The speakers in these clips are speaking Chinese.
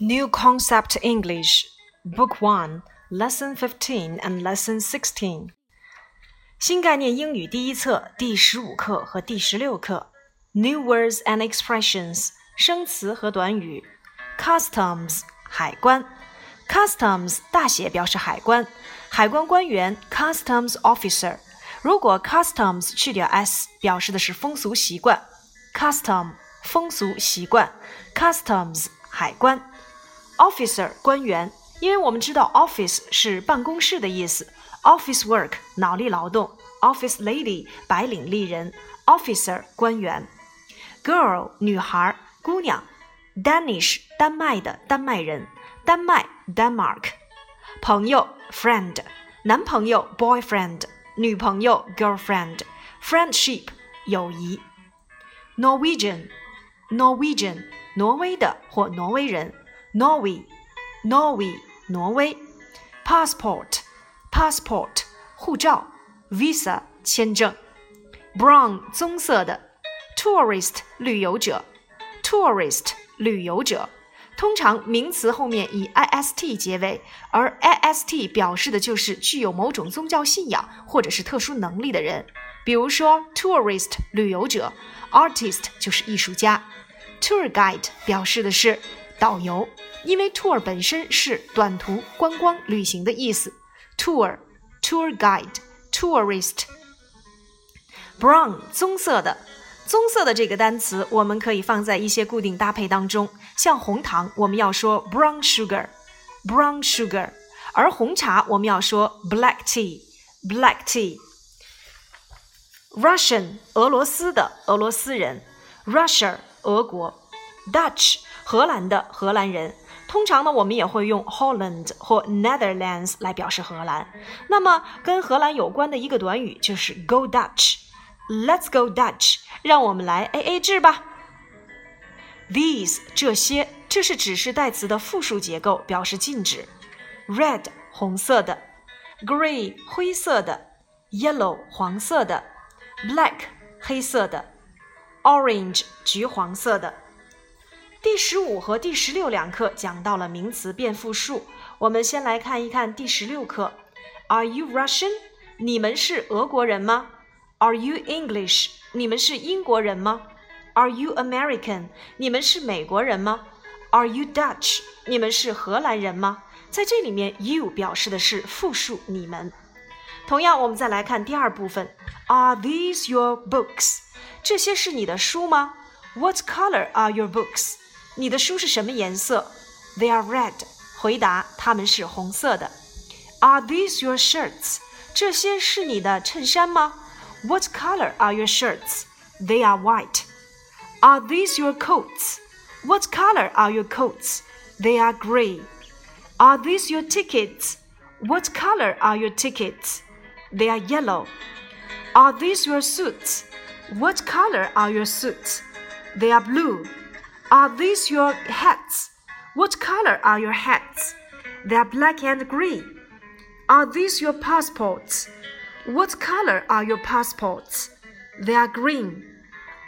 New Concept English, Book 1, Lesson 15 and Lesson 16. 新概念英语第一册第十五课和第十六课，New Words and Expressions 生词和短语. Customs. 海关. Customs 大写表示海关. Officer。如果 Customs 去掉 s，表示的是风俗习惯，Custom 风俗习惯，Customs 海关。Officer 官员，因为我们知道 office 是办公室的意思，office work 脑力劳动，office lady 白领丽人，officer 官员，girl 女孩姑娘，Danish 丹麦的丹麦人，丹麦 Denmark，朋友 friend，男朋友 boyfriend，女朋友 girlfriend，friendship 友谊，Norwegian Norwegian 挪威的或挪威人。Norway, Norway，挪威；passport, passport，护照；visa，签证；brown，棕色的；tourist，旅游者；tourist，旅游者。通常名词后面以 ist 结尾，而 ist 表示的就是具有某种宗教信仰或者是特殊能力的人。比如说，tourist，旅游者；artist 就是艺术家；tour guide 表示的是。导游，因为 tour 本身是短途观光旅行的意思。tour、tour guide、tourist。brown 棕色的，棕色的这个单词我们可以放在一些固定搭配当中，像红糖我们要说 brown sugar，brown sugar，而红茶我们要说 black tea，black tea。Russian 俄罗斯的俄罗斯人，Russia 俄国，Dutch。荷兰的荷兰人，通常呢，我们也会用 Holland 或 Netherlands 来表示荷兰。那么跟荷兰有关的一个短语就是 Go Dutch。Let's go Dutch，让我们来 A A 制吧。These 这些，这是指示代词的复数结构，表示禁止。Red 红色的，Grey 灰色的，Yellow 黄色的，Black 黑色的，Orange 橘黄色的。第十五和第十六两课讲到了名词变复数。我们先来看一看第十六课。Are you Russian？你们是俄国人吗？Are you English？你们是英国人吗？Are you American？你们是美国人吗？Are you Dutch？你们是荷兰人吗？在这里面，you 表示的是复数你们。同样，我们再来看第二部分。Are these your books？这些是你的书吗？What color are your books？你的书是什么颜色？They are red。回答，他们是红色的。Are these your shirts？这些是你的衬衫吗？What color are your shirts？They are white. Are these your coats？What color are your coats？They are gray. Are these your tickets？What color are your tickets？They are yellow. Are these your suits？What color are your suits？They are blue. Are these your hats? What color are your hats? They are black and green. Are these your passports? What color are your passports? They are green.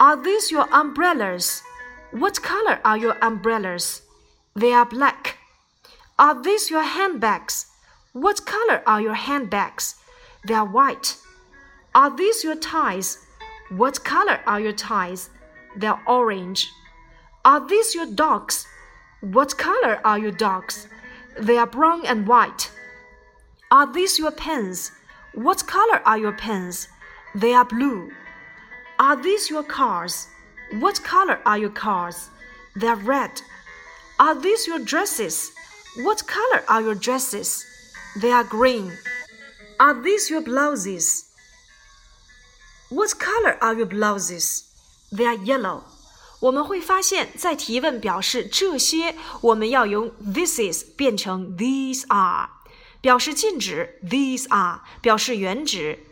Are these your umbrellas? What color are your umbrellas? They are black. Are these your handbags? What color are your handbags? They are white. Are these your ties? What color are your ties? They are orange. Are these your dogs? What color are your dogs? They are brown and white. Are these your pens? What color are your pens? They are blue. Are these your cars? What color are your cars? They are red. Are these your dresses? What color are your dresses? They are green. Are these your blouses? What color are your blouses? They are yellow. 我们会发现，在提问表示这些，我们要用 this is 变成 these are，表示禁止；these are 表示原指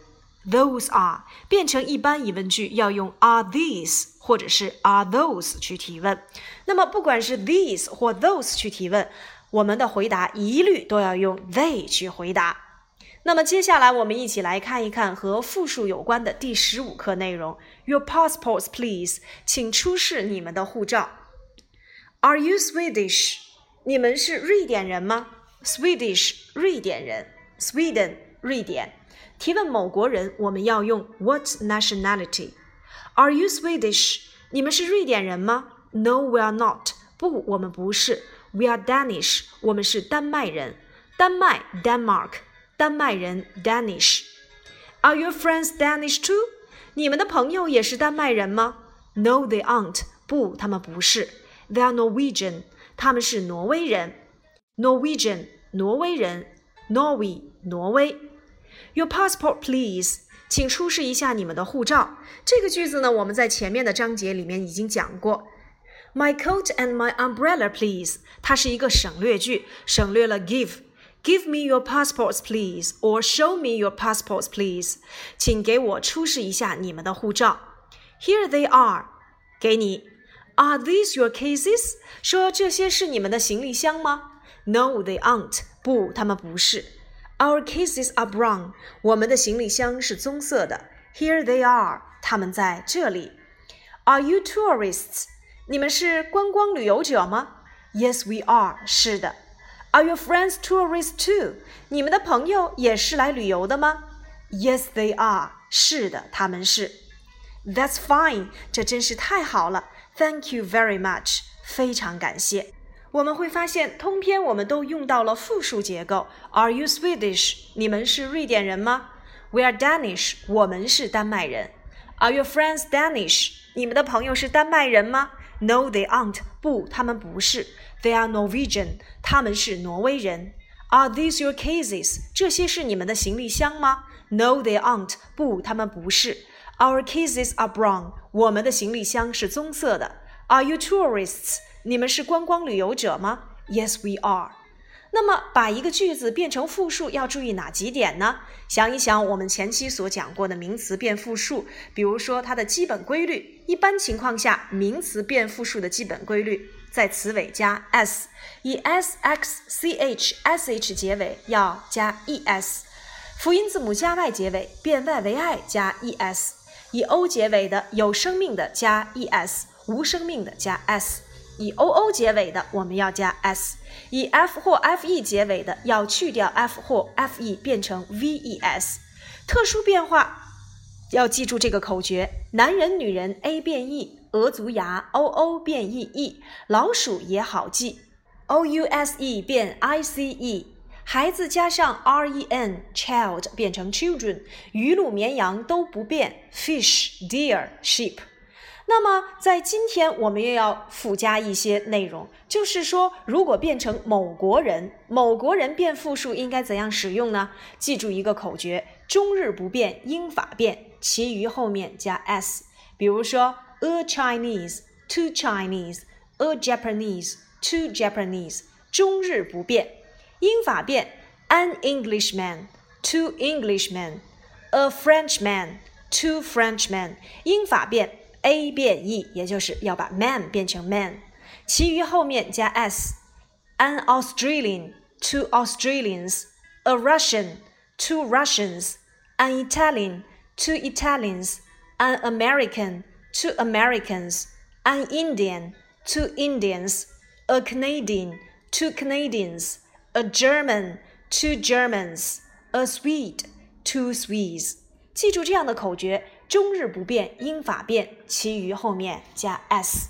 ；those are 变成一般疑问句，要用 are these 或者是 are those 去提问。那么，不管是 these 或 those 去提问，我们的回答一律都要用 they 去回答。那么接下来我们一起来看一看和复数有关的第十五课内容。Your passports, please，请出示你们的护照。Are you Swedish？你们是瑞典人吗？Swedish，瑞典人。Sweden，瑞典。提问某国人，我们要用 What nationality？Are you Swedish？你们是瑞典人吗？No, we are not。不，我们不是。We are Danish。我们是丹麦人。丹麦 Denmark。丹麦人 Danish。Are your friends Danish too？你们的朋友也是丹麦人吗？No, they aren't。不，他们不是。They are Norwegian。他们是挪威人。Norwegian，挪威人。Norway，挪威。Your passport, please。请出示一下你们的护照。这个句子呢，我们在前面的章节里面已经讲过。My coat and my umbrella, please。它是一个省略句，省略了 give。Give me your passports, please, or show me your passports, please. please。请给我出示一下你们的护照。Here they are. are。给你。Are these your cases? cases？说这些是你们的行李箱吗？No, they aren't。不，他们不是。Our cases are brown. brown。我们的行李箱是棕色的。Here they are. are。他们在这里。Are you tourists? tourists？你们是观光旅游者吗？Yes, we are. 是的。are your friends tourists too? 你们的朋友也是来旅游的吗？Yes, they are. 是的，他们是。That's fine. 这真是太好了。Thank you very much. 非常感谢。我们会发现，通篇我们都用到了复数结构。Are you Swedish？你们是瑞典人吗？We are Danish。我们是丹麦人。Are your friends Danish？你们的朋友是丹麦人吗？No, they aren't. 不，他们不是。They are Norwegian. 他们是挪威人。Are these your cases? 这些是你们的行李箱吗？No, they aren't. 不，他们不是。Our cases are brown. 我们的行李箱是棕色的。Are you tourists? 你们是观光旅游者吗？Yes, we are。那么，把一个句子变成复数要注意哪几点呢？想一想我们前期所讲过的名词变复数，比如说它的基本规律。一般情况下，名词变复数的基本规律在词尾加 s，以 s x c h s h 结尾要加 e s，辅音字母加 y 结尾变 y 为 i 加 e s，以 o 结尾的有生命的加 e s，无生命的加 s。以 o o 结尾的，我们要加 s；以 f 或 f e 结尾的，要去掉 f 或 f e，变成 v e s。特殊变化要记住这个口诀：男人、女人 a 变 e，鹅足牙 o o 变 e e，老鼠也好记 o u s e 变 i c e，孩子加上 r e n child 变成 children，鱼鹿绵羊都不变 fish deer sheep。那么，在今天我们又要附加一些内容，就是说，如果变成某国人，某国人变复数应该怎样使用呢？记住一个口诀：中日不变，英法变，其余后面加 s。比如说，a Chinese，two Chinese，a Japanese，two Japanese，中日不变，英法变，an Englishman，two Englishmen，a Frenchman，two Frenchmen，英法变。a 变 e，也就是要把 man 变成 man，其余后面加 s，an Australian，two Australians，a Russian，two Russians，an Italian，two Italians，an American，two Americans，an Indian，two Indians，a Canadian，two Canadians，a German，two Germans，a Swede，two Swedes。记住这样的口诀。终日不变，英法变，其余后面加 s。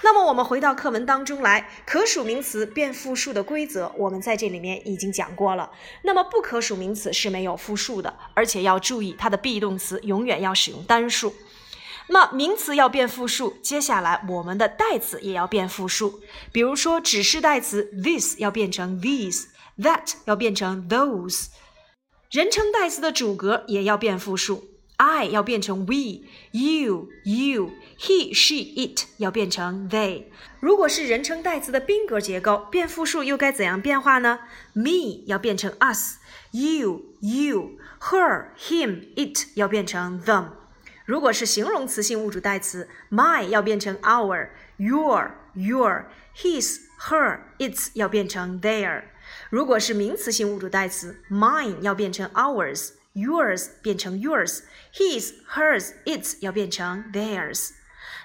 那么我们回到课文当中来，可数名词变复数的规则，我们在这里面已经讲过了。那么不可数名词是没有复数的，而且要注意它的 be 动词永远要使用单数。那名词要变复数，接下来我们的代词也要变复数。比如说指示代词 this 要变成 these，that 要变成 those。人称代词的主格也要变复数。I 要变成 you, he, she it 要变成 they。如果是人称代词的宾格结构，变复数又该怎样变化呢？me 要变成 us，you you，her him it 要变成 them。如果是形容词性物主代词，my 要变成 our，your your，his her its 要变成 their。如果是名词性物主代词，mine 要变成 ours。Yours 变成 yours，his、hers、its 要变成 theirs。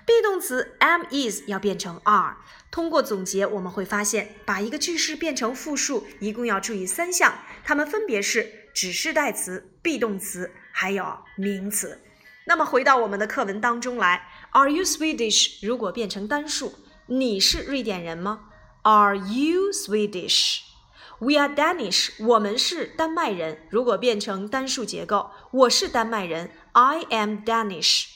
be 动词 am is 要变成 are。通过总结，我们会发现，把一个句式变成复数，一共要注意三项，它们分别是指示代词、be 动词，还有名词。那么回到我们的课文当中来，Are you Swedish？如果变成单数，你是瑞典人吗？Are you Swedish？We are Danish。我们是丹麦人。如果变成单数结构，我是丹麦人，I am Danish。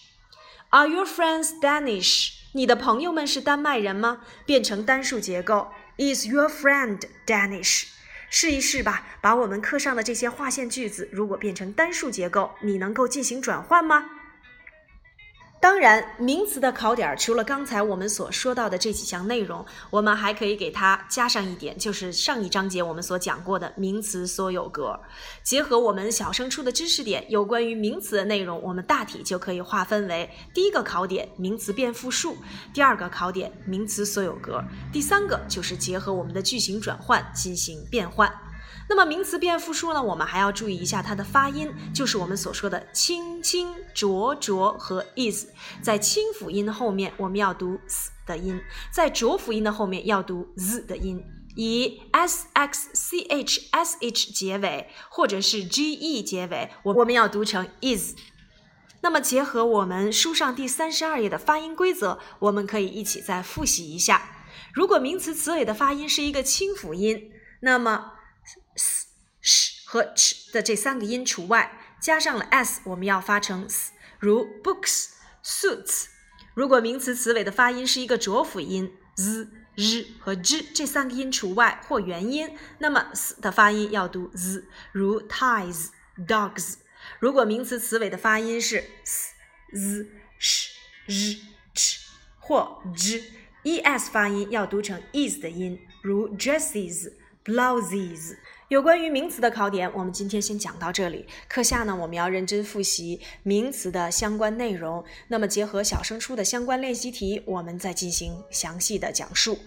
Are your friends Danish？你的朋友们是丹麦人吗？变成单数结构，Is your friend Danish？试一试吧，把我们课上的这些划线句子，如果变成单数结构，你能够进行转换吗？当然，名词的考点除了刚才我们所说到的这几项内容，我们还可以给它加上一点，就是上一章节我们所讲过的名词所有格。结合我们小升初的知识点，有关于名词的内容，我们大体就可以划分为：第一个考点名词变复数，第二个考点名词所有格，第三个就是结合我们的句型转换进行变换。那么名词变复数呢？我们还要注意一下它的发音，就是我们所说的清清浊浊和 is，在清辅音后面我们要读 s 的音，在浊辅音的后面要读 z 的音，以 s x c h s h 结尾，或者是 g e 结尾，我我们要读成 is。那么结合我们书上第三十二页的发音规则，我们可以一起再复习一下。如果名词词尾的发音是一个清辅音，那么 s、sh 和 ch 的这三个音除外，加上了 s，我们要发成 s，如 books、suits。如果名词词尾的发音是一个浊辅音 z、r 和 j 这三个音除外或元音，那么 s 的发音要读 z，如 ties、dogs。如果名词词尾的发音是 s、z、sh、r、ch 或 j，es 发音要读成 is 的音，如 dresses、blouses。有关于名词的考点，我们今天先讲到这里。课下呢，我们要认真复习名词的相关内容。那么，结合小升初的相关练习题，我们再进行详细的讲述。